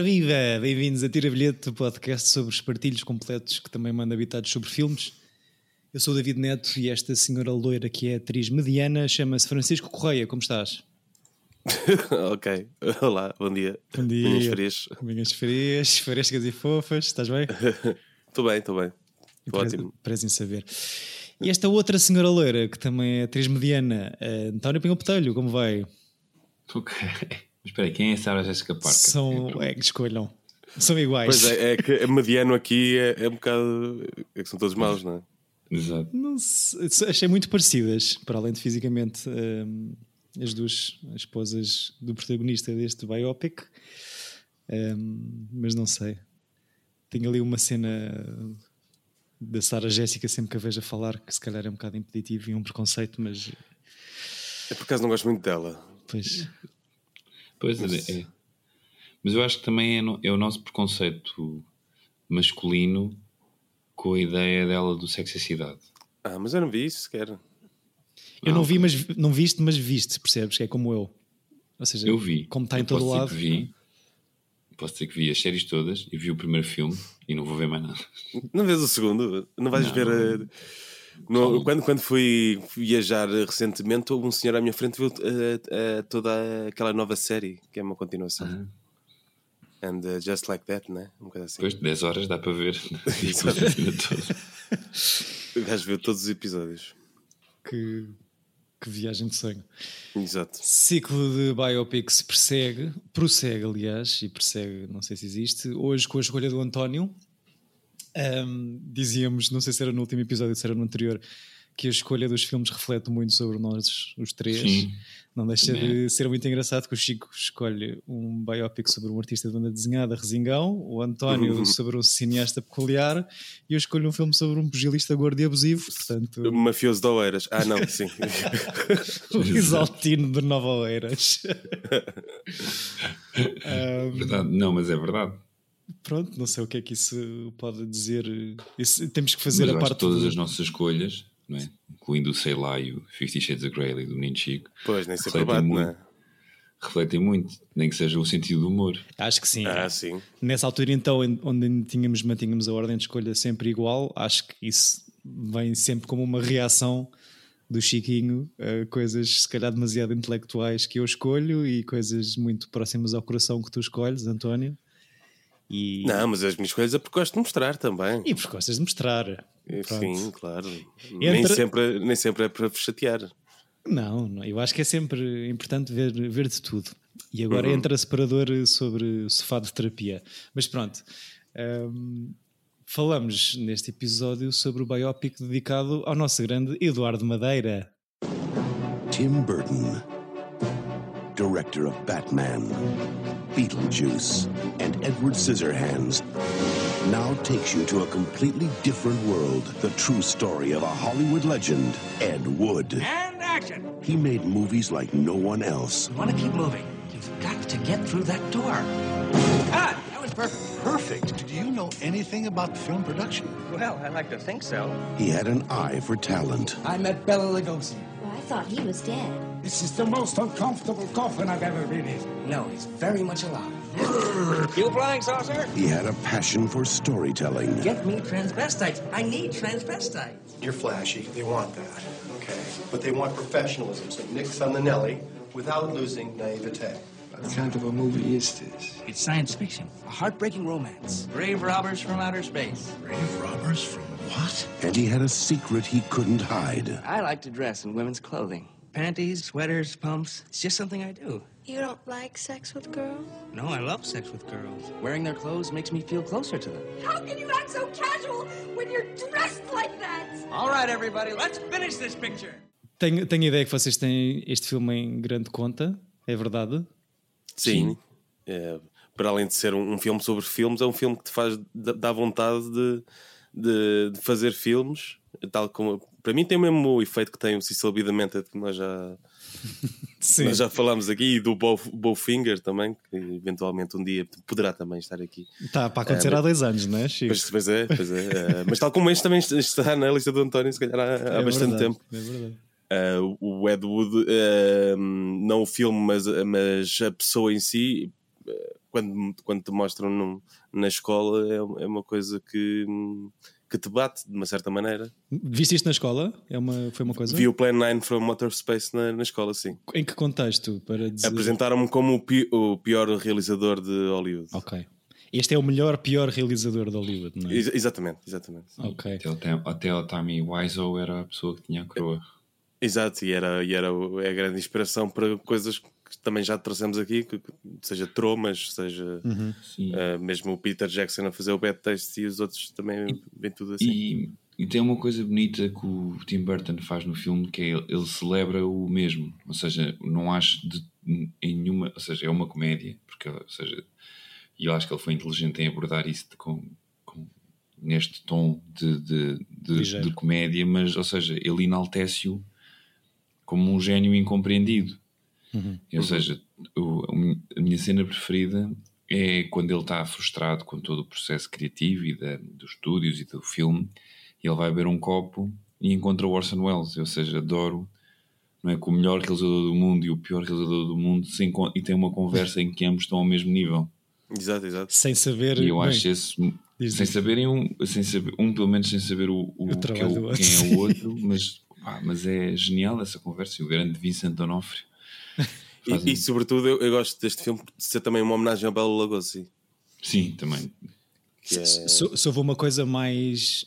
Ora viva! Bem-vindos a Tira Bilhete, o podcast sobre os partilhos completos que também manda habitados sobre filmes. Eu sou o David Neto e esta senhora loira que é atriz mediana chama-se Francisco Correia. Como estás? ok, olá, bom dia. Bom dia. Minhas frias. Minhas frias, frescas e fofas. Estás bem? Estou bem, estou bem. Estou ótimo. Parece em saber. E esta outra senhora loira que também é atriz mediana, uh, António Pinhão Botelho, como vai? Ok. Mas espera aí, quem é a Sarah Jessica Parker? São. É que escolham. São iguais. Pois é, é que a mediano aqui é, é um bocado. É que são todos maus, não é? Exato. Não sei, achei muito parecidas, para além de fisicamente, um, as duas esposas do protagonista deste biopic. Um, mas não sei. Tenho ali uma cena da Sarah Jéssica sempre que a vejo a falar, que se calhar é um bocado impeditivo e um preconceito, mas. É por acaso não gosto muito dela. Pois. Pois mas... é. Mas eu acho que também é, no, é, o nosso preconceito masculino com a ideia dela do sexicidade. Ah, mas eu não vi isso sequer. Eu não vi, mas não viste, mas viste, percebes? Que é como eu. Ou seja, eu vi. Como está em todo lado. Que vi, posso dizer que vi as séries todas e vi o primeiro filme e não vou ver mais nada. Não vês o segundo? Não vais não, ver. Não. No, quando, quando fui viajar recentemente, houve um senhor à minha frente viu uh, uh, toda aquela nova série, que é uma continuação. Uhum. And uh, Just Like That, né? Um bocado assim. Depois de 10 horas dá para ver. o gajo viu todos os episódios. Que, que viagem de sonho. Exato. Ciclo de biopics persegue, prossegue, aliás, e persegue, não sei se existe, hoje com a escolha do António. Um, dizíamos, não sei se era no último episódio, se era no anterior, que a escolha dos filmes reflete muito sobre nós, os três. Sim. Não deixa de ser muito engraçado que o Chico escolhe um biopic sobre um artista de banda desenhada, Resingão, o António uhum. sobre um cineasta peculiar e eu escolho um filme sobre um pugilista gordo e abusivo. Portanto... O mafioso de Oeiras. Ah, não, sim. o Exaltino de Nova Oeiras. um... verdade. Não, mas é verdade. Pronto, não sei o que é que isso pode dizer. Isso, temos que fazer Mas a parte. todas de... as nossas escolhas, não é? incluindo o Sei Lá e o Fifty Shades of Grey do Menino Chico, pois, nem sempre bate, muito, não é? refletem muito, nem que seja o sentido do humor. Acho que sim. Ah, sim. Nessa altura, então, onde tínhamos, mantínhamos a ordem de escolha sempre igual, acho que isso vem sempre como uma reação do Chiquinho a coisas se calhar demasiado intelectuais que eu escolho e coisas muito próximas ao coração que tu escolhes, António. E... Não, mas as minhas coisas é porque gosto de mostrar também. E porque gostas de mostrar. Pronto. Sim, claro. Entre... Nem, sempre, nem sempre é para chatear. Não, não, eu acho que é sempre importante ver, ver de tudo. E agora uhum. entra separador sobre sofá de terapia. Mas pronto, um, falamos neste episódio sobre o biopic dedicado ao nosso grande Eduardo Madeira. Tim Burton director of Batman, Beetlejuice, and Edward Scissorhands, now takes you to a completely different world. The true story of a Hollywood legend, Ed Wood. And action! He made movies like no one else. You want to keep moving. You've got to get through that door. Ah, that was perfect. Perfect? Do you know anything about film production? Well, I like to think so. He had an eye for talent. I met Bella Lugosi. Well, I thought he was dead. This is the most uncomfortable coffin I've ever been in. No, he's very much alive. you flying saucer? He had a passion for storytelling. Get me transvestites. I need transvestites. You're flashy. They want that. Okay. But they want professionalism. So nix on the Nelly without losing naivete. What kind of a movie is this? It's science fiction. A heartbreaking romance. Brave robbers from outer space. Brave robbers from what? And he had a secret he couldn't hide. I like to dress in women's clothing. Panties, sweaters, pumps. It's just something I do. You don't like sex with girls? No, I love sex with girls. Wearing their clothes makes me feel closer to them. How can you act so casual when you're dressed like that? All right, everybody, let's finish this picture. Tenho, tenho ideia que vocês têm este filme em grande conta, é verdade? Sim. Sim. É, para além de ser um, um, filme sobre filmes, é um filme que te faz dá vontade de, de, de fazer filmes, tal como para mim tem o mesmo efeito que tem o Cecil B. Que nós já, nós já falámos aqui, e do Bowfinger também, que eventualmente um dia poderá também estar aqui. Está para acontecer uh, há dois anos, não é, Chico? Pois, pois é, pois é. Uh, mas tal como este também está na lista do António, se calhar há, há é bastante verdade, tempo. É verdade. Uh, o Ed Wood, uh, não o filme, mas, mas a pessoa em si, quando, quando te mostram num, na escola é, é uma coisa que, que te bate de uma certa maneira. Viste isto na escola? É uma, foi uma coisa? Vi o Plan 9 from Outer Space na, na escola, sim. Em que contexto? Para dizer... Apresentaram-me como o, pi, o pior realizador de Hollywood. Ok. Este é o melhor, pior realizador de Hollywood, não é? Ex exatamente, exatamente. Ok. Até, o- até o Tommy Wiseau era a pessoa que tinha a coroa. Exato, e era, e era é a grande inspiração para coisas que também já trouxemos aqui, que, seja tromas, seja Sim. ah, mesmo o Peter Jackson a fazer o bad taste e os outros também vem tudo assim. E, e tem uma coisa bonita que o Tim Burton faz no filme que é ele, ele celebra o mesmo, ou seja, não acho de, em nenhuma, ou seja, é uma comédia, porque, ou seja, e eu acho que ele foi inteligente em abordar isso de- com, com- neste tom de, de, de, de comédia, mas, ou seja, ele enaltece-o como um gênio incompreendido. Ou seja, o- a minha- cena preferida é quando ele está frustrado com todo o processo criativo e da, dos estúdios e do filme, e ele vai beber um copo e encontra o Orson Welles. Ou seja, adoro, não é? Que o melhor realizador do mundo e o pior realizador do mundo e tem uma conversa em que ambos estão ao mesmo nível. Exato, exato. Sem saber. E eu bem, acho esse. Sem saberem um, sem saber, um, pelo menos sem saber o, o, O que é quem é o outro, mas, pá, mas é genial essa conversa. E o grande Vincent D'Onofrio. E, um- e, sobretudo eu, eu gosto deste filme por ser também uma homenagem ao Belo Lugosi. Sim, também. É... Se, se- se houve uma coisa mais.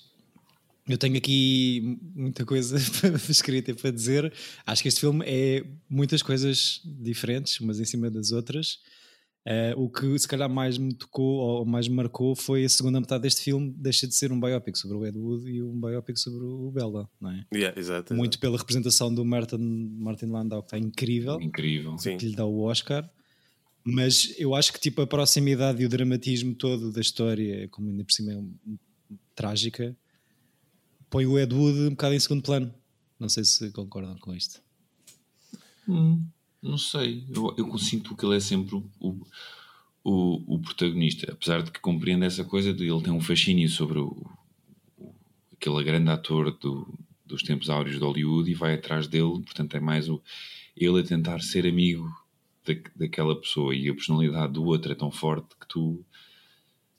Eu tenho aqui muita coisa escrita para dizer. Acho que este filme é muitas coisas diferentes, umas em cima das outras. Eh, o que se calhar mais me tocou ou mais me marcou foi a segunda metade deste filme deixa de ser um biopic sobre o Ed Wood e um biopic sobre o Bella, não é? Yeah, exato, Muito pela representação do Martin, Martin Landau, que está incrível Incrível. Sim. que lhe dá o Oscar. Mas eu acho que tipo a proximidade e o dramatismo todo da história, como ainda por cima é um- um- trágica, põe o Ed Wood um bocado em segundo plano. Não sei se concordam com isto. Hum, não sei. Eu, eu sinto que ele é sempre o, o, o, o protagonista. Apesar de que compreendo essa coisa de ele ter um fascínio sobre o, o- aquele grande ator do, dos tempos áureos de Hollywood e vai atrás dele. Portanto, é mais o, ele a tentar ser amigo da, daquela pessoa e a personalidade do outro é tão forte que tu.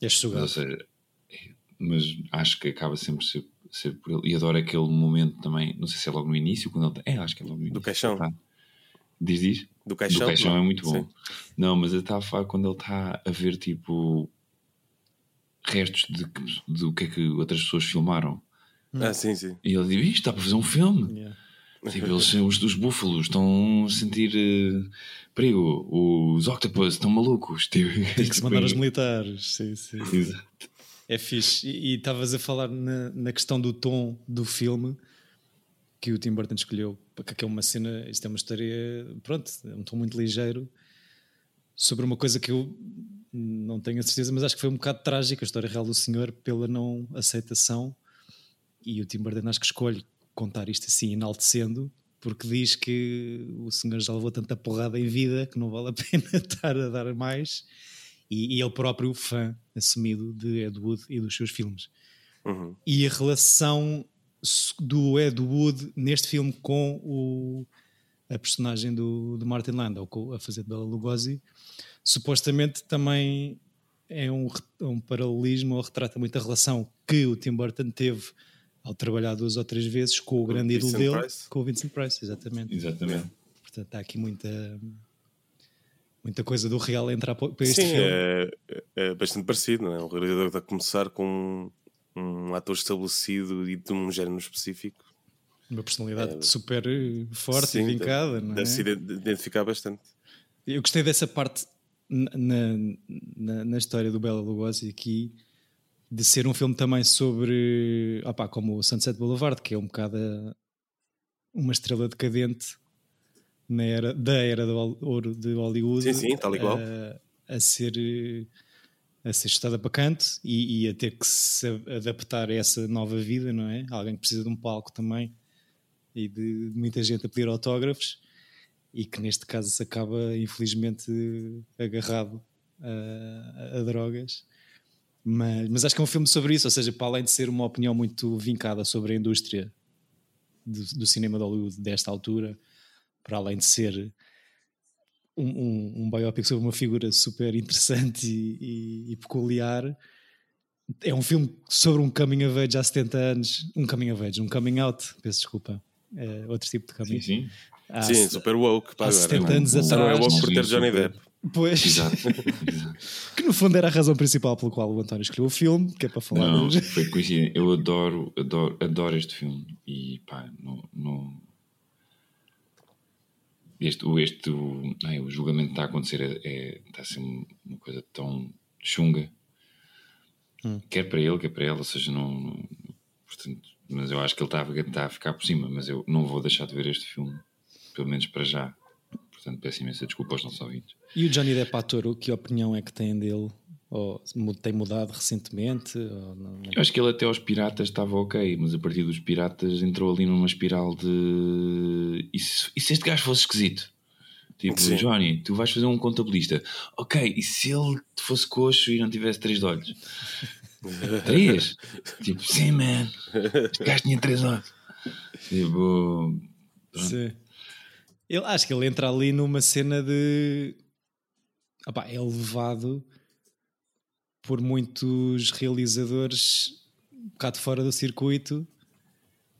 És Mas, sugado. seja, é- mas acho que acaba sempre ser, ser por ele. E adoro aquele momento também, não sei se é logo no início, quando ele É, acho que é logo no início. caixão. Tá. Diz, diz? Do caixão, Do caixão não? é muito bom. Sim. Não, mas eu estava a falar quando ele está a ver tipo restos de, do que é que outras pessoas filmaram. Ah, sim, sim. E ele diz: Isto está para fazer um filme. Yeah. Tipo, eles, os dos búfalos estão a sentir eh, perigo. Os octopus estão malucos. Tipo, Tem que se mandar os militares. Sim, sim. Exato. É fixe. E e estavas a falar na, na questão do tom do filme que o Tim Burton escolheu, porque é uma cena, isto é uma história, pronto, é um tom muito ligeiro sobre uma coisa que eu não tenho a certeza, mas acho que foi um bocado trágica a história real do senhor pela não aceitação. E o Tim Burton acho que escolhe contar isto assim, enaltecendo, porque diz que o senhor já levou tanta porrada em vida que não vale a pena estar a dar mais. E, e ele próprio fã assumido de Ed Wood e dos seus filmes. Uhum. E a relação do Ed Wood neste filme com o, a personagem do, do Martin Landau, a fazer de Bela Lugosi, supostamente também é um, re- um paralelismo ou retrata muito a relação que o Tim Burton teve ao trabalhar duas ou três vezes com o grande ídolo dele, Price. com o Vincent Price, exatamente. Exatamente. Portanto, há aqui muita, muita coisa do real entrar para este Sim, filme. é, é bastante parecido, não é? Um realizador está a começar com um, ator estabelecido e de um género específico. Uma personalidade super eh, forte Sim, e vincada, não é? Deve-se ide- identificar bastante. Eu gostei dessa parte na, na, na- história do Bela Lugosi aqui de ser um filme também sobre opá, como o Sunset Boulevard, que é um bocado uma estrela decadente na era, da era do ouro de Hollywood Sim, sim, tal qual. a, a ser eh, a ser estada para canto e, e a ter que se adaptar a essa nova vida, não é? Alguém que precisa de um palco também e de muita gente a pedir autógrafos e que neste caso se acaba infelizmente agarrado a, a- a drogas. Mas, mas acho que é um filme sobre isso, ou seja, para além de ser uma opinião muito vincada sobre a indústria do, do cinema de Hollywood desta altura, para além de ser um, um, um biopic sobre uma figura super interessante e, e, e, peculiar. É um filme sobre um coming of age há 70 anos. Um coming of age, um coming out, peço desculpa. É outro tipo de coming. Sim, sim. Há, Sim, super woke. Pá, há agora. 70 anos Só não é atrás. woke por ter Johnny. Depp. Pois, Exato. Exato. que no fundo era a razão principal pelo qual o António escolheu o filme, que é para falar. Não, foi coincidência. Eu adoro, adoro, adoro este filme e pá, não. não... Este, o, este, o, ai, o julgamento que está a acontecer é, é- está a ser uma coisa tão chunga, quer para ele, quer para ela, ou seja, não, não- portanto, mas eu acho que ele está a, está a ficar por cima, mas eu não vou deixar de ver este filme, pelo menos para já. Portanto, peço imensa desculpa aos nossos ouvintes. E o Johnny Depp ator, que opinião é que têm dele? Ou tem mudado recentemente? Ou não- não- Eu acho que ele até aos piratas estava ok, mas a partir dos piratas entrou ali numa espiral de. E se, e se este gajo fosse esquisito? Tipo, Sim. Johnny, tu vais fazer um contabilista. Ok, e se ele fosse coxo e não tivesse três de olhos? três? tipo, sim, man. Este gajo tinha três olhos. Tipo. pronto. Sim. Eu acho que ele entra ali numa cena de. Opá, é levado por muitos realizadores um bocado fora do circuito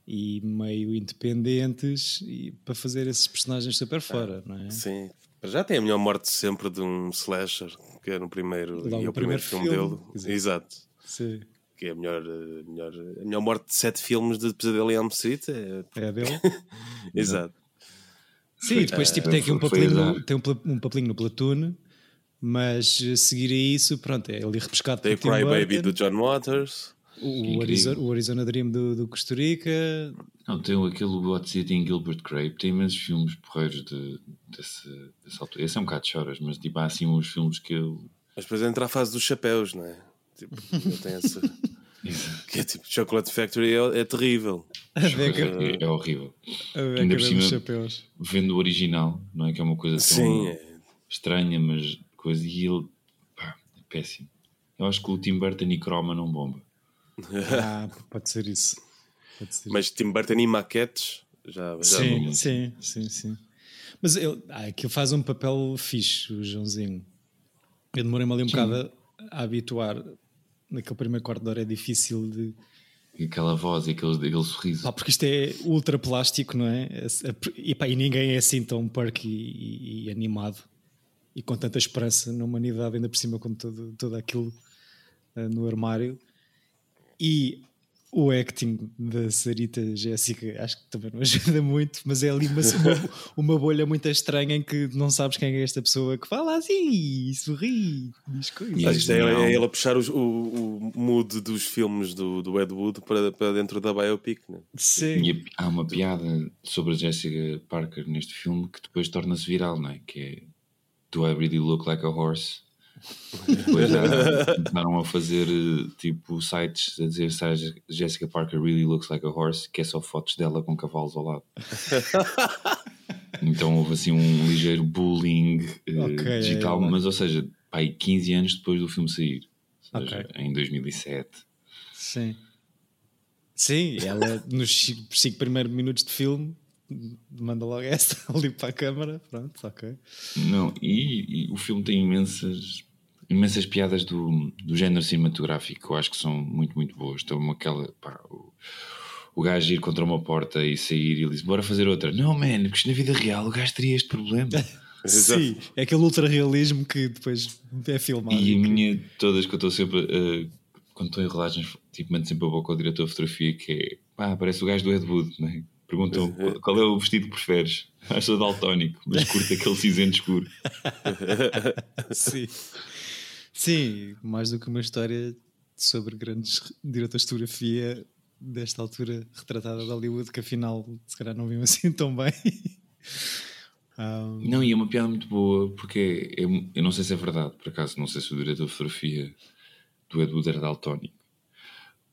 e meio independentes e para fazer esses personagens super fora, não é? Sim. Para já tem a melhor morte sempre de um slasher, que é no primeiro, Logo e é o primeiro primeiro filme, filme, dele. exato. Exato. Sim. Que é a melhor, eh, melhor, a melhor morte de sete filmes de Pesadelo em Elm Street. É... É a dele? Exato. Sim, e depois tipo, tem aqui um papelinho, tem um, um papelinho no Platoon, mas a seguir a isso, pronto, é ali repescado Tem o por Tim Cry Baby Burton, do John Waters. o. Arizona, o Arizona Dream do, do Costa Rica, Não, tem aquele What's It in Gilbert Grape, tem imensos filmes porreiros de, desse, dessa altura. Esse é um bocado de choras, mas tipo, há assim uns filmes que eu. Mas depois entra a fase dos chapéus, não é? Tipo, ele tem essa. que é tipo Chocolate Factory é, é terrível. a beca, É, é horrível. a Ainda por cima- chapéus. Vendo o original, não é? Que é uma coisa tão Sim, é. estranha, mas coisa. E ele. pá, é péssimo. Eu acho que o Tim Burton e Chroma não bomba. Ah, pode ser isso. Pode ser Mas Tim Burton e maquetes já, já sim, não- sim, sim, sim. Mas ele, ah, aquilo faz um papel fixe, o Joãozinho. Eu demorei-me ali um bocado a, a habituar. Naquele primeiro quarto de hora é difícil de. E aquela voz e aquele, aquele sorriso. Pá, porque isto é ultra plástico, não é? E, pá, e ninguém é assim tão perky e, e animado e com tanta esperança na humanidade, ainda por cima com todo, todo aquilo eh, no armário. E o acting da Sarita Jéssica acho que também não ajuda muito, mas é ali uma, uma, uma bolha muito estranha em que não sabes quem é esta pessoa que fala assim, e sorri, diz coisas. E Mas isto é, é ele a puxar os- o, o mood dos filmes do, do Ed Wood para, para dentro da biopic, né? Sim. E há uma piada sobre a Jessica Parker neste filme que depois torna-se viral, não é? Que é Do I really look like a horse? Depois começaram a fazer tipo sites a dizer se Jessica Parker really looks like a horse, que é só fotos dela com cavalos ao lado. então houve assim um ligeiro bullying eh, Ok, digital, é, é. mas ou seja, pá, aí 15 anos depois do filme sair, ou seja, Ok. em 2007. Sim. Sim, ela nos cinco, cinco primeiros minutos de filme manda logo esta ali para a câmara. Pronto, ok. Não, e, e o filme tem imensas, imensas piadas do, do género cinematográfico que eu acho que são muito, muito boas. Então, aquela, pá, o, o gajo ir contra uma porta e sair e ele diz: Bora fazer outra. Não, man, porque isto na vida real o gajo teria este problema. Sim, é aquele ultra realismo que depois é filmado. e a minha, todas que eu estou sempre, eh, quando estou em rolagens, tipo, mando sempre a boca ao diretor de fotografia que é, pá, parece o gajo do Ed Wood, né? Perguntam qual- qual é o vestido que preferes? Acho sou daltónico, mas curto aquele cinzento escuro. Sim. Sim, mais do que uma história sobre grandes diretores de fotografia desta altura retratada de Hollywood que afinal se calhar não viam assim tão bem. Um, Não, e é uma piada muito boa, porque é- é- eu não sei se é verdade, por acaso, não sei se o diretor de fotografia do Ed Wood era daltónico,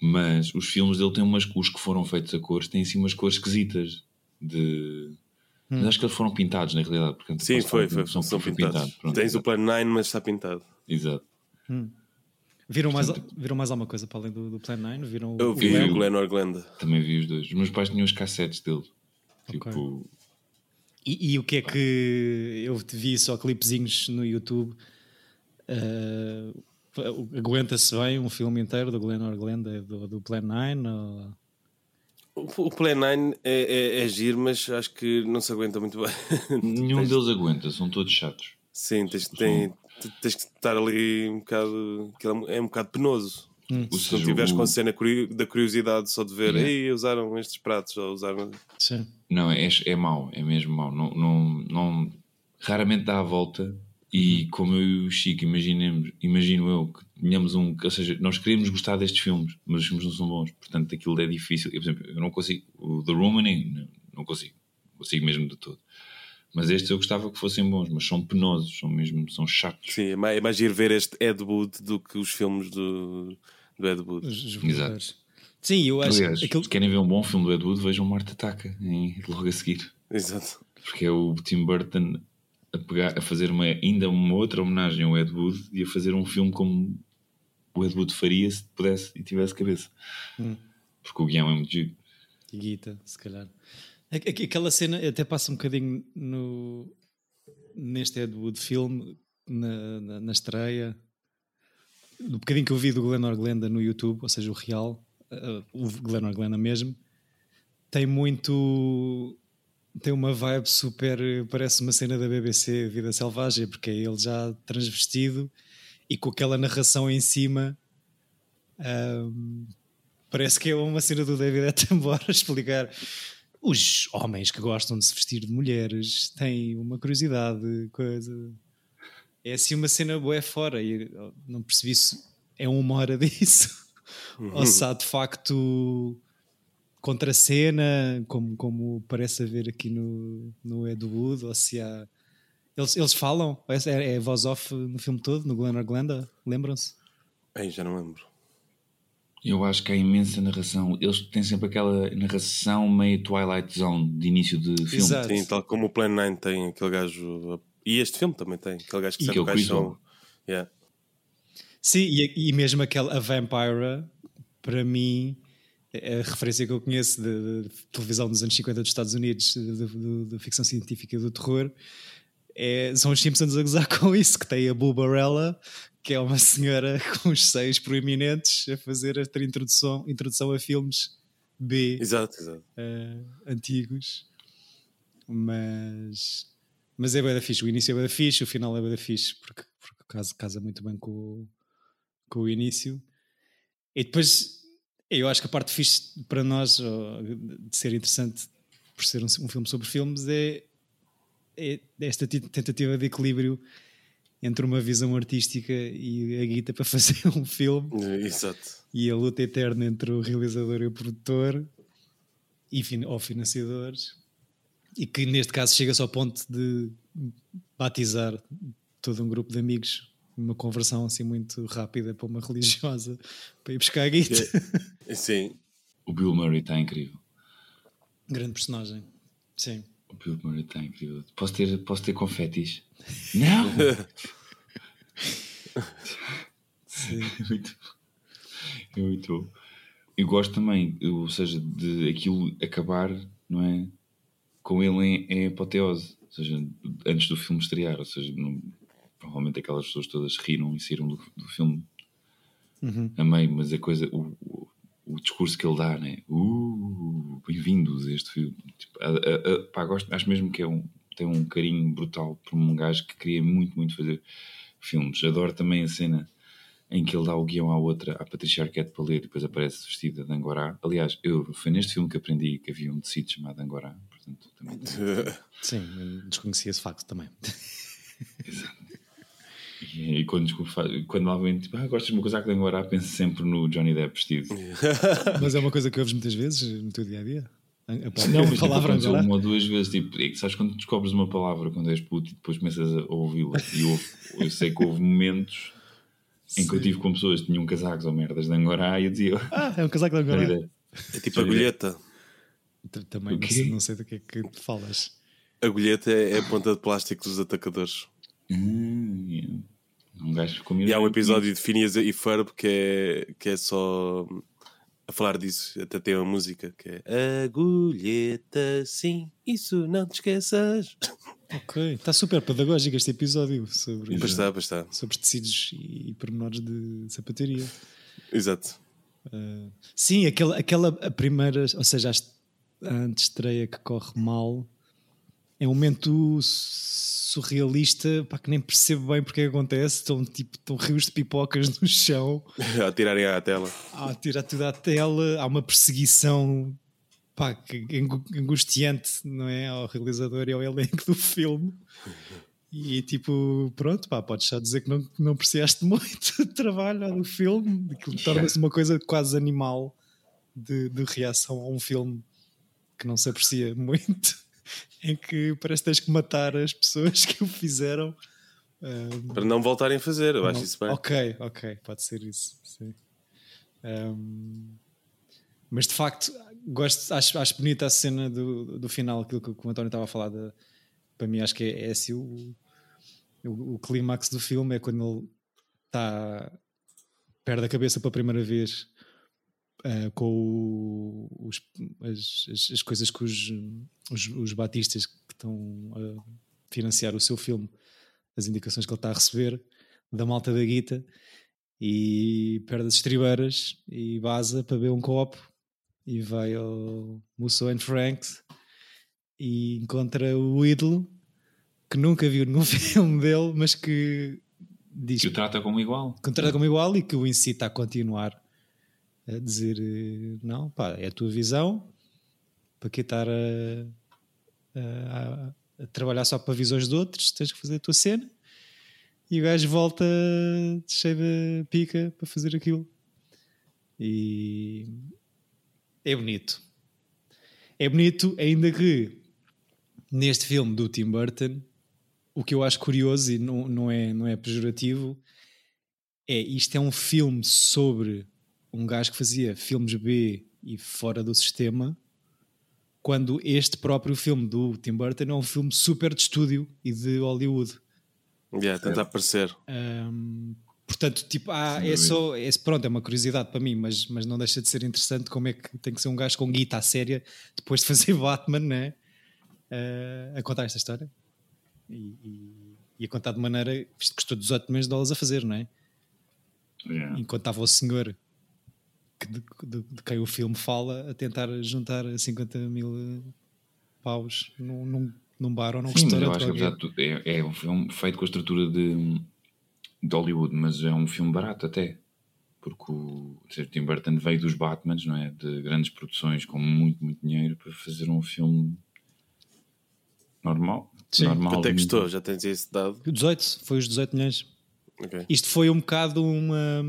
mas os filmes dele têm umas, os que foram feitos a cores, têm assim umas cores esquisitas de. Mas acho que eles foram pintados na realidade. Portanto, Sim, foi, foi, são, são pintados. pronto, Tens o exato. Plan 9, mas está pintado. Exato. viram, mais, viram mais alguma coisa para além do, do Plan 9? Viram Eu o vi o Glenn or Glenda. Também vi os dois. Os meus pais tinham os cassetes dele. Tipo, Ok. E, e o que é que eu te vi só clipezinhos no YouTube? Uh, Aguenta-se bem um filme inteiro do Glenn Orglenda do, do Plan 9? Ou... O, Plan 9 é, é, é giro, mas acho que não se aguenta muito bem. Nenhum tens... deles aguenta, são todos chatos. Sim, tens, tem, tens que estar ali um bocado. É um bocado penoso. Hum. Se seja, não tiveres o... com a cena da curiosidade só de ver, ei, usaram estes pratos, ou usaram. Sim. Não, é, é mau, é mesmo mau. Não, não, não, raramente dá a volta. E como eu e o Chico imaginemos, imagino eu que tenhamos um. Ou seja, nós queremos gostar destes filmes, mas os filmes não são bons, portanto aquilo é difícil. Eu, por exemplo, eu não consigo. O The Rooming, não, não consigo. Consigo mesmo de todo. Mas estes eu gostava que fossem bons, mas são penosos, são mesmo, são chatos. Sim, é mais, é ir ver este Ed Wood do que os filmes do, do Ed Wood. Exato. Sim, eu acho Aliás, aquilo... se querem ver um bom filme do Ed Wood, vejam Marte Ataca em, logo a seguir. Exato. Porque é o Tim Burton a, pegar, a fazer uma, ainda uma outra homenagem ao Ed Wood e a fazer um filme como o Ed Wood faria se pudesse e tivesse cabeça. Hum. Porque o guião é muito giro. E guita, se calhar. Aquela cena até passa um bocadinho no, neste Ed Wood filme, na, na, na estreia, no bocadinho que eu vi do Glenor Glenda no YouTube, ou seja, o real, uh, o Glenor Glenda mesmo, tem muito. Tem uma vibe super. parece uma cena da BBC Vida Selvagem, porque é ele já transvestido e com aquela narração em cima. Um, parece que é uma cena do David Attenborough explicar os homens que gostam de se vestir de mulheres têm uma curiosidade, coisa. É assim uma cena boa fora e não percebi se é uma hora disso uhum. ou se há de facto contra-cena, como, como parece haver aqui no, no Ed Wood, ou se há. Eles, eles falam? É, é voz off no filme todo, no Glenn Glenda? Lembram-se? Ei, já não lembro. Eu acho que há imensa narração. Eles têm sempre aquela narração meio Twilight Zone de início de filme. Exato. Sim, tal como o Plan 9 tem aquele gajo. E este filme também tem, aquele gajo que sabe quais são. Yeah. Sim, e, e mesmo aquela a Vampira, para mim, é a referência que eu conheço de, de televisão dos anos 50 dos Estados Unidos, da ficção científica do terror, é, são os Simpsons a gozar com isso, que tem a Boo Barella, que é uma senhora com os seios proeminentes a fazer a ter introdução, introdução a filmes B exato, exato. Uh, antigos. Mas, mas é bem da fixe. O início é bem da fixe, o final é bem da fixe, porque, porque casa, casa muito bem com, com o início. E depois, eu acho que a parte fixe para nós, de ser interessante por ser um, um filme sobre filmes, é, é esta tentativa de equilíbrio entre uma visão artística e a guita para fazer um filme. Exato. E a luta eterna entre o realizador e o produtor e ou financiadores. E que neste caso chega-se ao ponto de batizar todo um grupo de amigos uma conversão assim muito rápida para uma religiosa para ir buscar a guita. É, sim. O Bill Murray está incrível. Grande personagem. Sim. O Bill Murray está incrível. Posso ter, posso ter confetis? Não! Sim. É muito, é muito Eu gosto também, ou seja, de aquilo acabar, não é? Com ele em, em apoteose, ou seja, antes do filme estrear, ou seja, não, provavelmente aquelas pessoas todas riram e saíram do, do filme uhum. a meio, mas a coisa, o, o, o, discurso que ele dá, né? Uh, bem-vindos a este filme. Tipo, a, a, a, pá, gosto, acho mesmo que é um, tem um carinho brutal por um gajo que queria muito, muito fazer filmes. Adoro também a cena em que ele dá o guião à outra, à Patrícia Arquette para ler, e depois aparece vestida de Angorá. Aliás, eu, foi neste filme que aprendi que havia um tecido chamado Angorá. Portanto, também Sim, desconhecia esse facto também. Exato. E, quando, quando alguém tipo, ah, gostas de uma coisa de Angorá, penso sempre no Johnny Depp vestido. Mas é uma coisa que ouves muitas vezes no teu dia a dia? Não, mas palavra tipo, uma ou duas vezes, tipo, é sabes quando descobres uma palavra quando és puto e depois começas a ouvi-la. E eu, eu sei que houve momentos em que eu tive com pessoas que tinham casacos ou merdas de Angorá e eu dizia: Ah, é um casaco de Angorá. É tipo agulheta. Também não sei, não sei, do que é que falas. Agulheta é, é a ponta de plástico dos atacadores. Hum, yeah. Um gajo E há um episódio de Phineas e Ferb que é, que é só a falar disso. Até tem uma música que é Agulheta, sim, isso não te esqueças. Ok, está super pedagógico este episódio sobre, Pois está, pois está. sobre tecidos e pormenores de sapataria. Exato. Uh, sim, aquela, aquela a primeira, ou seja, a antestreia que corre mal é um momento surrealista pá, que nem percebo bem porque é que acontece. Estão, tipo, estão rios de pipocas no chão A tirarem à tela. a tirar tudo à tela. Há uma perseguição pá, angustiante, não é? Ao realizador e ao elenco do filme. E tipo, pronto, pá, podes só dizer que não, não apreciaste muito o trabalho do filme, que torna-se uma coisa quase animal de, de reação a um filme que não se aprecia muito, em que parece que tens que matar as pessoas que o fizeram. Um, Para não voltarem a fazer, eu acho não- isso bem. Ok, ok, pode ser isso. Sim. Um, mas de facto, gosto, acho, acho bonita a cena do, do final, aquilo que, o António estava a falar. de- para mim, acho que é, é assim o, o, o clímax do filme: é quando ele está, perde a cabeça pela primeira vez. Ah, com os- as, as- as coisas que os, os, os batistas que estão a financiar o seu filme, as indicações que ele está a receber da malta da guita e perde as estribeiras e vaza para beber um copo e vai ao Musso and Franks e encontra o ídolo que nunca viu nenhum filme dele, mas que diz Que o trata como igual. que o trata como igual e que o incita a continuar a dizer eh, não, pá, é a tua visão para que estar a, a- a trabalhar só para visões de outros, tens que fazer a tua cena e o gajo volta cheio de pica para fazer aquilo. E é bonito. É bonito ainda que neste filme do Tim Burton o que eu acho curioso e não, não, é, não é pejorativo é isto é um filme sobre um gajo que fazia filmes B e fora do sistema quando este próprio filme do Tim Burton é um filme super de estúdio e de Hollywood Yeah, tenta aparecer. Um, portanto, tipo, ah, é só, é, pronto, é uma curiosidade para mim, mas, mas não deixa de ser interessante como é que tem que ser um gajo com guita à séria depois de fazer Batman, né? Uh, a contar esta história e, e- e a contar de maneira, isto custou 18 milhões de dólares a fazer, não é? Yeah. Enquanto estava o senhor que de, de- de quem o filme fala a tentar juntar 50 mil eh, paus num, num, num bar ou num Sim, mas eu restaurante. acho que tudo, é, é um filme feito com a estrutura de, de Hollywood, mas é um filme barato até. Porque o, o Tim Burton veio dos Batmans, não é? De grandes produções com muito, muito dinheiro para fazer um filme normal. Sim. normal Até muito- gostou, já tens esse dado. 18, foi os 18 milhões. Ok. Isto foi um bocado uma.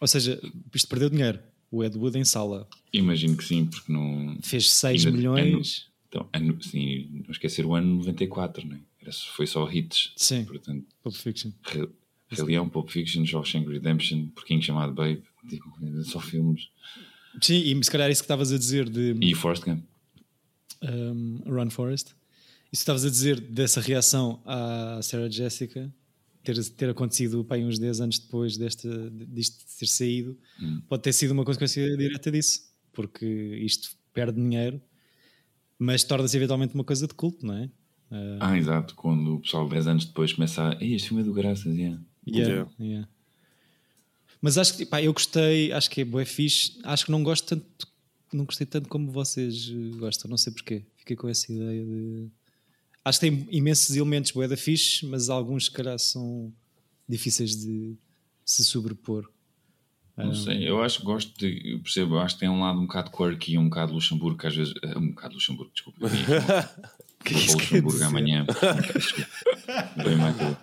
Ou seja, isto perdeu dinheiro. O Ed Wood em sala Imagino que sim, porque não. fez 6 Ainda- milhões. Então, ano, sim, não esquecer o ano 94, não é? Era, foi só hits. Sim. Portanto, Pulp Fiction. Rei Rei Leão, Pulp Fiction, Shawshank Redemption, Porquinho chamado Babe, tipo, só filmes. Sim, e se calhar isso que estavas a dizer de E Forrest Gump. um, Run Forest. Isso que estavas a dizer dessa reação à Sarah Jessica ter, ter acontecido pá, aí uns 10 anos depois desta, disto ter saído, pode ter sido uma consequência direta disso, porque isto perde dinheiro, mas torna-se eventualmente uma coisa de culto, não é? Ah, Ah, exato, quando o pessoal 10 anos depois começa a. Ei, este filme é do graças, yeah. Yeah, Yeah. yeah. Mas acho que pá, eu gostei, acho que é bué fixe. Acho que não gosto tanto, não gostei tanto como vocês gostam, não sei porquê. Fiquei com essa ideia de. Acho que tem imensos elementos bué da fixe, mas alguns se calhar são difíceis de se sobrepor. Não sei, eu acho que gosto de. Eu percebo, acho que tem um lado um bocado quirky e um bocado Luxemburgo, que às vezes. eh, Um bocado Luxemburgo, desculpa. que Vou Luxemburgo amanhã. Bem, Michael.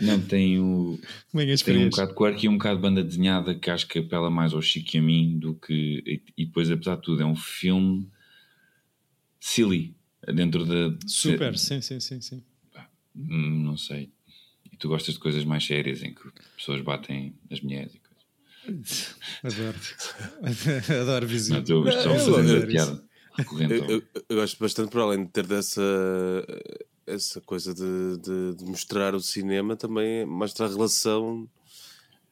Não, tem o. Manhãs Tem um bocado quirky e um bocado banda desenhada que acho que apela mais ao Chico e a mim do que. E, e depois, apesar de tudo, é um filme silly. Dentro da. Super, sim, sim, sim, sim. Hum, Não sei. E tu gostas de coisas mais sérias em que pessoas batem as mulheres e coisas. Adoro. Adoro Não, visão. estou estou só a Eu fazer piada. Eu, eu- gosto bastante, para além de ter dessa essa coisa de, de- de mostrar o cinema, também mostra a relação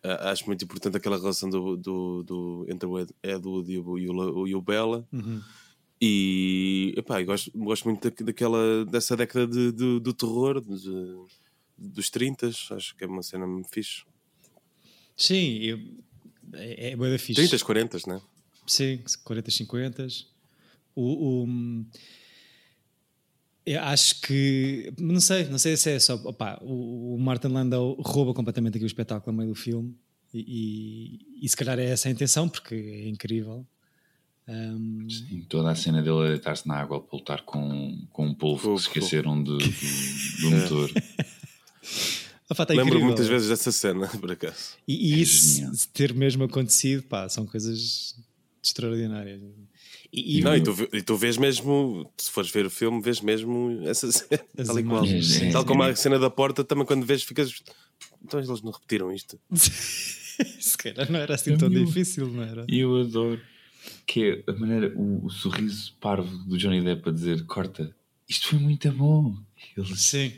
Acho muito importante aquela relação do, do, do- entre o Ed, Ed Wood e o, e o, e o Bella. E epá, gosto, gosto muito da- daquela, dessa década de, de- do terror, de- dos 30. Acho que é uma cena muito fixe. Sim, eu, é, é bué da fixe. 30, 40, né? Sim, 40, 50. O, o- eu acho que. Não sei, não sei se é só. opá, o, o Martin Landau rouba completamente aqui o espetáculo no meio do filme. E, e, e se calhar é essa a intenção, porque é incrível. Um, Sim, toda a cena dele a deitar-se na água para lutar com, com um polvo Fogo, que se esqueceram de- do, do motor. opá, tá Lembro muitas vezes dessa cena, por acaso. E, e É isso genial. ter mesmo acontecido, pá, são coisas extraordinárias. E, e Não, e tu, e tu vês mesmo, se fores ver o filme, vês mesmo essa cena. As Tal, e qual. imagens, sim. tal como a cena da porta, também quando vês, ficas. Então eles não repetiram isto. se calhar não era assim tão difícil, não era? E eu adoro que é a maneira, o, o sorriso parvo do Johnny Depp a dizer: corta, isto foi muito bom. Eles, Sim.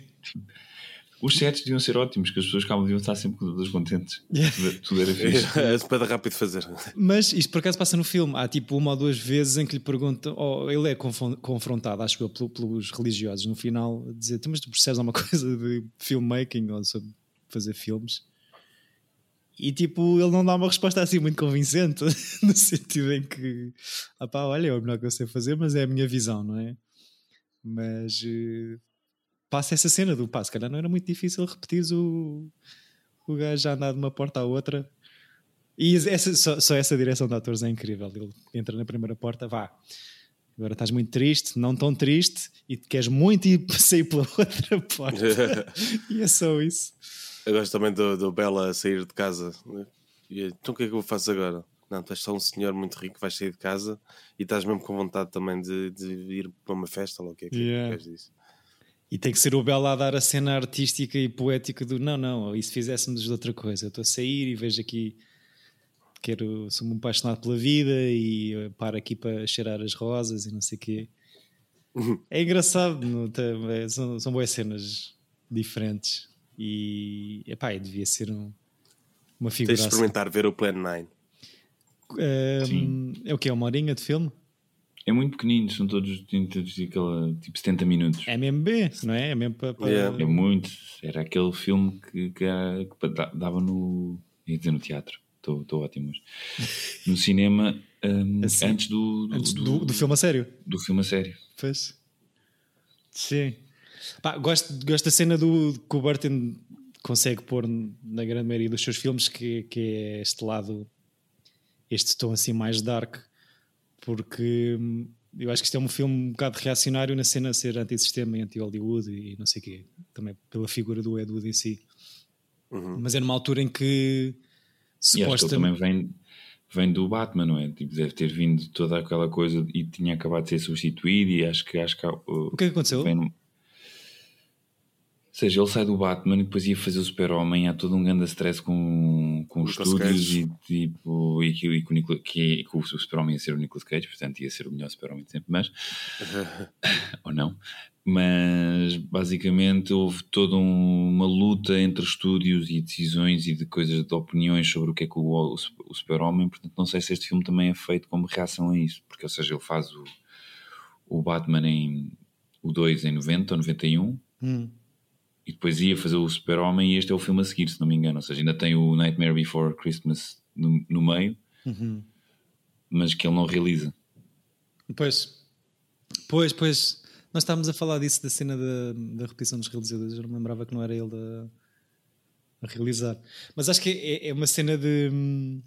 os sets deviam ser ótimos, que as pessoas calma deviam estar sempre todas contentes. Tudo, tudo era fixe. É para rápido fazer. Mas isto por acaso passa no filme. Há tipo uma ou duas vezes em que lhe perguntam, ou ele é confrontado, acho eu, pelo- pelos religiosos no final, a dizer: "Tu, Mas tu percebes alguma coisa de filmmaking ou sobre fazer filmes? E tipo, ele não dá uma resposta assim muito convincente, no sentido em que, ah pá, olha, é o melhor que eu sei fazer, mas é a minha visão, não é? Mas eh, passa essa cena do pá, se calhar não era muito difícil repetir o, o gajo a andar de uma porta à outra. E essa, só, só essa direção de atores é incrível. Ele entra na primeira porta, vá. Agora estás muito triste, não tão triste, e queres muito ir sair pela outra porta. e é só isso. Eu gosto também do, do Bela a sair de casa. E, então o que é que eu faço agora? Não, tu és só um senhor muito rico que vais sair de casa e estás mesmo com vontade também de, de ir para uma festa ou o que é que Yeah. disso. E tem que ser o Bela a dar a cena artística e poética do não, não, e se fizéssemos de outra coisa? Eu estou a sair e vejo aqui, quero, sou-me apaixonado pela vida e eh, paro aqui para cheirar as rosas e não sei o quê. É engraçado, não tem- é, são, são boas cenas diferentes e epá, devia ser um- uma figura. Tens de experimentar ver o Plan 9. Ehm, é o que? É uma horinha de filme? É muito pequenino, são todos, todos aquela, tipo 70 minutos. É mesmo B, não é? É mesmo para. para- Yeah. É muito. Era aquele filme que, que, que da- dava no. ia dizer no teatro. Estou ótimo hoje. No cinema, hum, Assim, antes, do, do, Antes do, do filme a sério. do filme a sério. Pois. Sim. Pá, gosto, gosto da cena do que o Burton consegue pôr na grande maioria dos seus filmes, que, que é este lado, este tom assim mais dark, porque hum, eu acho que isto é um filme um bocado reacionário na cena ser anti-sistema e anti-Hollywood e não sei o quê, também pela figura do Ed Wood em si. Mas é numa altura em que E que ele também supostamente. vem, vem do Batman, não é? Tipo, deve ter vindo toda aquela coisa e tinha acabado de ser substituído e acho que acho que uh, O que é que aconteceu? vem seja, ele sai do Batman e depois ia fazer o Super-Homem. Há todo um grande stress com, com os estúdios e, tipo, e, que, e que o, Nicolas- que, que o Super-Homem ia ser o Nicolas Cage, portanto ia ser o melhor Super-Homem de sempre, mas ou não. Mas basicamente houve toda um- uma luta entre estúdios e decisões e de coisas, de opiniões sobre o que é que o, o, o Super-Homem. Portanto, não sei se este filme também é feito como reação a isso, porque, ou seja, ele faz o, o Batman em o 2 em 90 ou 91 Hum. E depois ia fazer o Super-Homem e este é o filme a seguir, se não me engano. Ou seja, ainda tem o Nightmare Before Christmas no, no meio, Uhum. mas que ele não realiza. Pois, pois, pois. Nós estávamos a falar disso da cena da, da repetição dos realizadores. Eu não lembrava que não era ele a, a realizar. Mas acho que é, é uma cena de, hum,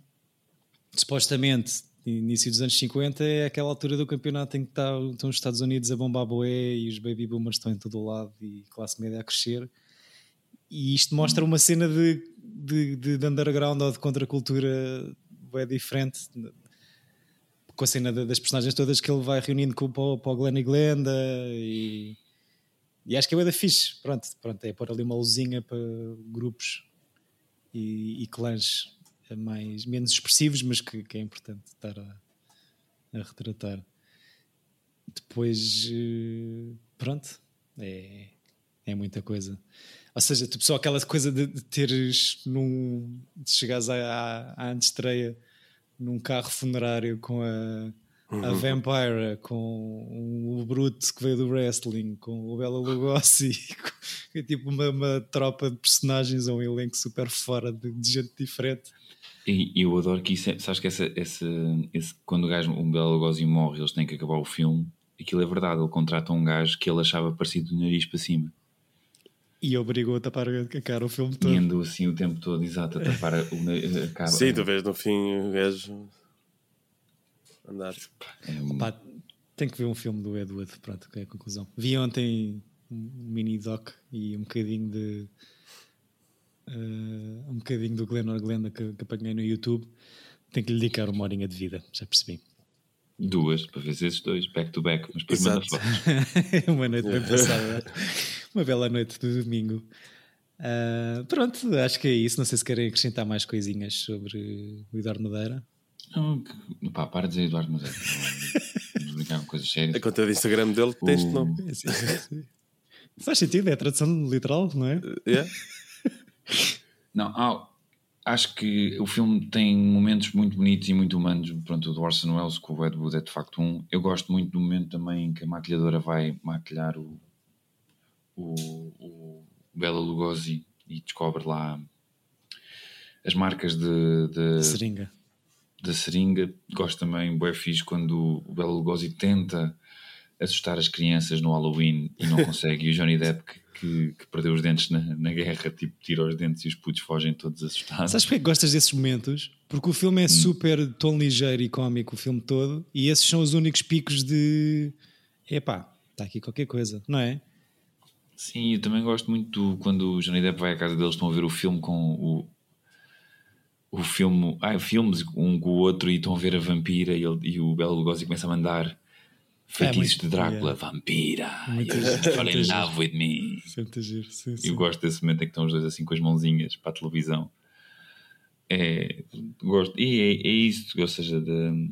supostamente início dos anos 50 é aquela altura do campeonato em que está, estão os Estados Unidos a bombar boé e os baby boomers estão em todo o lado e classe média a crescer. E isto mostra uma cena de, de, de, de underground ou de contracultura é diferente com a cena da- das personagens todas que ele vai reunindo com, para, o- para o Glenn e Glenda e, e acho que é da fixe. Pronto, pronto, é pôr ali uma luzinha para grupos e, e clãs mais, menos expressivos, mas que, que é importante estar a, a retratar. Depois, eh, pronto, é, É muita coisa. Ou seja, tipo, só aquela coisa de, de teres num. de chegares à, à, à antestreia num carro funerário com a, a Uhum. Vampira, com o Brute que veio do wrestling, com o Bela Lugosi, com, é tipo uma, uma tropa de personagens ou um elenco super fora de, de gente diferente. E e eu adoro que isso é, sabes que essa, essa, esse, quando o gajo, um Bela Lugosi morre, eles têm que acabar o filme. Aquilo é verdade, ele contrata um gajo que ele achava parecido do nariz para cima. E obrigou a tapar a cara o filme E todo. andou assim o tempo todo, exato, a tapar a, o- a cara. Sim, tu vês no fim o gajo andar. É um- Pá, tem que ver um filme do Ed Wood, pronto, que é a conclusão. Vi ontem um mini doc e um bocadinho de. eh, um bocadinho do Glenn or Glenda que, que apanhei no YouTube. Tenho que lhe dedicar uma horinha de vida, já percebi. duas, para ver esses dois, back to back, mas depois manda Exato. fotos. uma noite bem passada. Uma bela noite de domingo. Ah, pronto, acho que é isso. Não sei se querem acrescentar mais coisinhas sobre o Eduardo Madeira. Não, que- pá, para de dizer Eduardo Madeira. Vamos brincar com coisas sérias. A conta de Instagram dele tem este O- nome. É, sim, sim, sim. Faz sentido, é a tradução literal, não é? Yeah? Não, ah, acho que o filme tem momentos muito bonitos e muito humanos. Pronto, o do Orson Welles com o Ed Wood é de facto um. Eu gosto muito do momento também em que a maquilhadora vai maquilhar o, o, o Bela Lugosi e descobre lá as marcas de, de, Seringa. Da seringa. Gosto também, bué fixe, quando o Bela Lugosi tenta assustar as crianças no Halloween e não consegue. e o Johnny Depp, que, que, que perdeu os dentes na, na guerra, tipo, tira os dentes e os putos fogem todos assustados. Sabes porque é que gostas desses momentos? Porque o filme é super tom ligeiro e cómico o filme todo, e esses são os únicos picos de epá, está aqui qualquer coisa, não é? Sim, eu também gosto muito do- quando o Johnny Depp vai à casa deles, estão a ver o filme com o. O filme, ah, filmes um com o outro e estão a ver a vampira e, ele, e o Bela Lugosi começa a mandar feitiços muito- de Drácula, vampira, fall in love with me. Sempre giro, sim, sim. Eu gosto desse momento em que estão os dois assim com as mãozinhas para a televisão. É, gosto. E é, é isso, ou seja, de,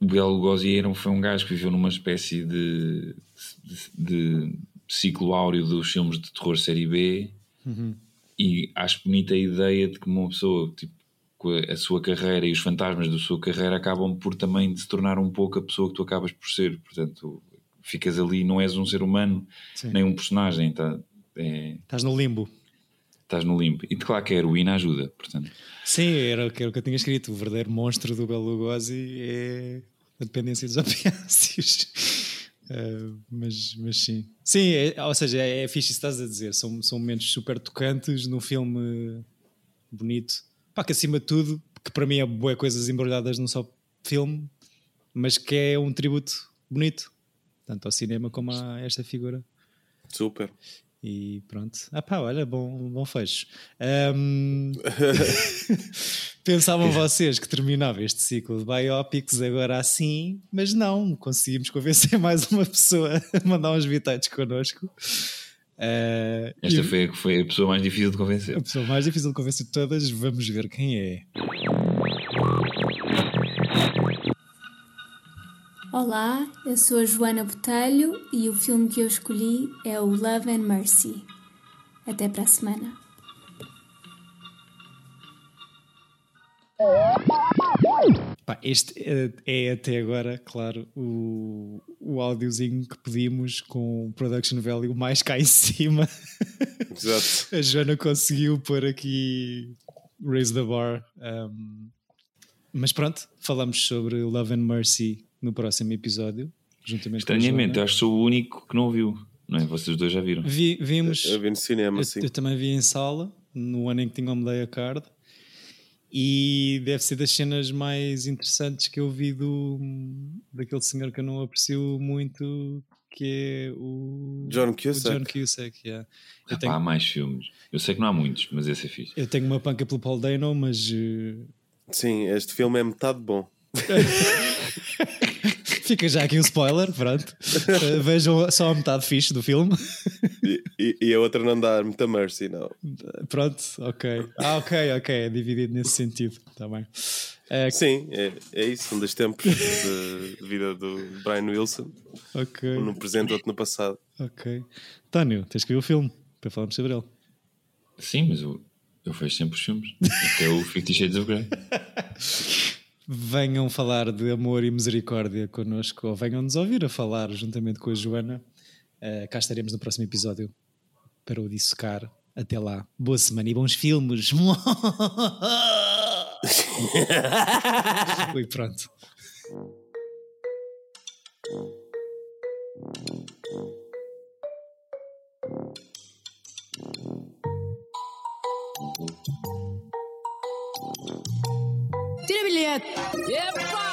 o Bela Lugosi era, um- foi um gajo que viveu numa espécie de, de, de ciclo áureo dos filmes de terror série B e acho bonita a ideia de que uma pessoa, tipo, com a, sua carreira e os fantasmas da sua carreira acabam por também se tornar um pouco a pessoa que tu acabas por ser. Portanto, ficas ali, não és um ser humano, Sim. nem um personagem, tá, é, Estás no limbo. estás no limbo. E claro que a heroína ajuda, portanto. Sim, era, o que- era o que eu tinha escrito. O verdadeiro monstro do Belo Lugosi é a dependência dos opiáceos. Uh, mas, mas sim. Sim, é- ou seja, é, é fixe isso estás a dizer. São, são momentos super tocantes num filme bonito. Pá, que acima de tudo, que para mim é boas coisas embrulhadas num só filme, mas que é um tributo bonito, tanto ao cinema como a esta figura. Super. E pronto. Ah pá, olha, bom, bom fecho. Ahm, Pensavam vocês que terminava este ciclo de biopics agora assim, mas não, conseguimos convencer mais uma pessoa a mandar uns bitites connosco. Ah, Esta e foi, foi a pessoa mais difícil de convencer. a pessoa mais difícil de convencer de todas, vamos ver quem é. Olá, eu sou a Joana Botelho e o filme que eu escolhi é o Love and Mercy. Até para a semana. Este é, é até agora, claro, o, o áudiozinho que pedimos com o production value mais cá em cima. Exato. A Joana conseguiu pôr aqui Raise the Bar. Um, mas pronto, falamos sobre Love and Mercy no próximo episódio. Juntamente com a Estranhamente, eu Joana. acho que sou o único que não viu. Não é? Vocês dois já viram. Vi, vimos. Eu vi no cinema, eu, sim. eu também vi em sala, no ano em que tinha o Medeia Card. E deve ser das cenas mais interessantes que eu vi do, daquele senhor que eu não aprecio muito, que é o John o Cusack. John Cusack yeah. eu, Ah, pá, tenho, há mais filmes. Eu sei que não há muitos, mas esse é fixe. eu tenho uma panca pelo Paul Dano, mas eh, Sim, este filme é metade bom. Fica já aqui um spoiler, pronto. Uh, vejam só a metade fixe do filme. E, e- e a outra não dá muita mercy, não. Pronto, ok. Ah, ok, ok. É dividido nesse sentido. Está bem. Uh, Sim, é, é isso, um dos tempos de vida do Brian Wilson. Ok. Um no presente, outro no passado. Ok. Tânio, tens que ver o filme para falarmos sobre ele. Sim, mas eu, eu vejo sempre os filmes. Até o Fifty Shades of Grey. Venham falar de amor e misericórdia connosco, ou venham nos ouvir a falar juntamente com a Joana. Uh, cá estaremos no próximo episódio para o dissecar. Até lá. Boa semana e bons filmes. Ui, pronto. Tira bilhete! Epa!